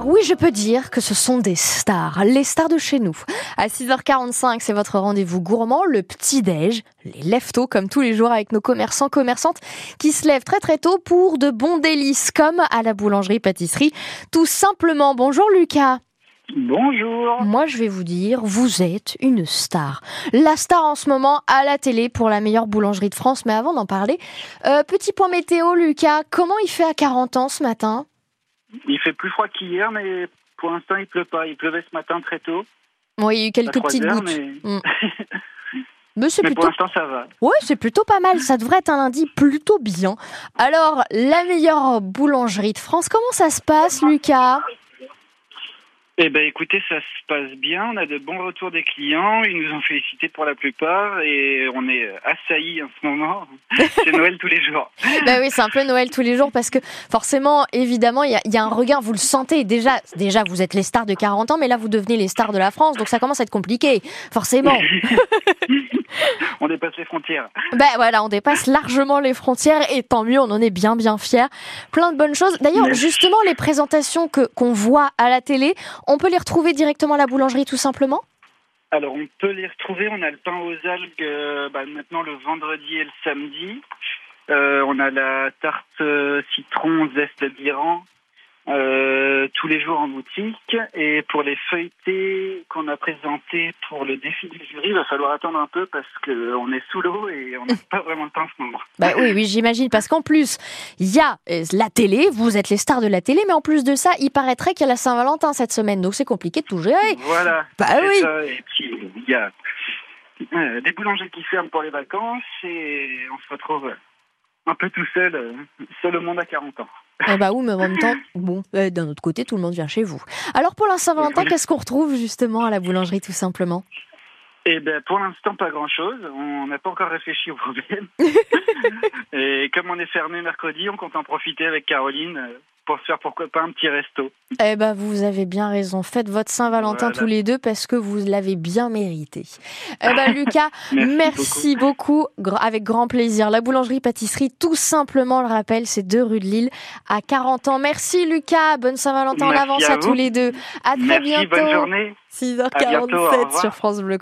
stars, oui, je peux dire que ce sont des stars, les stars de chez nous. À 6h45, c'est votre rendez-vous gourmand, le petit-déj, les lève-tôt comme tous les jours avec nos commerçants, commerçantes qui se lèvent très très tôt pour de bons délices comme à la boulangerie-pâtisserie. Tout simplement, bonjour Lucas. Bonjour. Moi, je vais vous dire, vous êtes une star. La star en ce moment à la télé pour la meilleure boulangerie de France. Mais avant d'en parler, euh, petit point météo, Lucas. Comment il fait à 40 ans ce matin? Il fait plus froid qu'hier, mais pour l'instant, il pleut pas. Il pleuvait ce matin très tôt. Oui, il y a eu quelques 3 petites heures, gouttes. mais, Mm. Mais pour l'instant, ça va. ouais, c'est plutôt pas mal. Ça devrait être un lundi plutôt bien. Alors, la meilleure boulangerie de France, comment ça se passe, Lucas? Eh ben, écoutez, ça se passe bien. On a de bons retours des clients. Ils nous ont félicité pour la plupart et on est assaillis en ce moment. C'est Noël tous les jours. Bah oui, c'est un peu Noël tous les jours parce que forcément, évidemment, il y a, il y a un regain, vous le sentez. Déjà, déjà, vous êtes les stars de 40 ans, mais là, vous devenez les stars de la France, donc ça commence à être compliqué, forcément. On dépasse les frontières. Ben voilà, on dépasse largement les frontières et tant mieux, on en est bien bien fiers. Plein de bonnes choses. D'ailleurs, justement, les présentations que qu'on voit à la télé, on peut les retrouver directement à la boulangerie tout simplement. Alors, on peut les retrouver. On a le pain aux algues euh, bah, maintenant le vendredi et le samedi. Euh, on a la tarte euh, citron zeste d'Iran euh, tous les jours en boutique. Et pour les feuilletés qu'on a présentés pour le défi du jury, il va falloir attendre un peu parce qu'on est sous l'eau et on n'a pas vraiment le temps en ce moment. Bah oui, oui, j'imagine, parce qu'en plus, il y a euh, la télé, vous êtes les stars de la télé, mais en plus de ça, il paraîtrait qu'il y a la Saint-Valentin cette semaine, donc c'est compliqué de tout gérer. Voilà. Bah oui. ça. Et puis, il y a euh, des boulangers qui ferment pour les vacances et on se retrouve un peu tout seul, euh, seul au monde à 40 ans. Eh bah oui, mais en même temps, bon, euh, d'un autre côté, tout le monde vient chez vous. Alors pour la Saint-Valentin, qu'est-ce qu'on retrouve justement à la boulangerie tout simplement? Eh ben, pour l'instant, pas grand-chose. On n'a pas encore réfléchi au problème. et comme on est fermé mercredi, on compte en profiter avec Caroline euh, pour se faire pourquoi pas un petit resto. Eh ben, vous avez bien raison. Faites votre Saint-Valentin Voilà. tous les deux parce que vous l'avez bien mérité. Eh ben, Lucas, Merci merci beaucoup. Avec grand plaisir. La boulangerie-pâtisserie, tout simplement, le rappel, c'est 2 rue de Lille à 40 ans. Merci, Lucas. Bonne Saint-Valentin en avance à tous les deux. À très Merci, bientôt. bonne journée. 6h47 À bientôt, au revoir. sur France Bleu.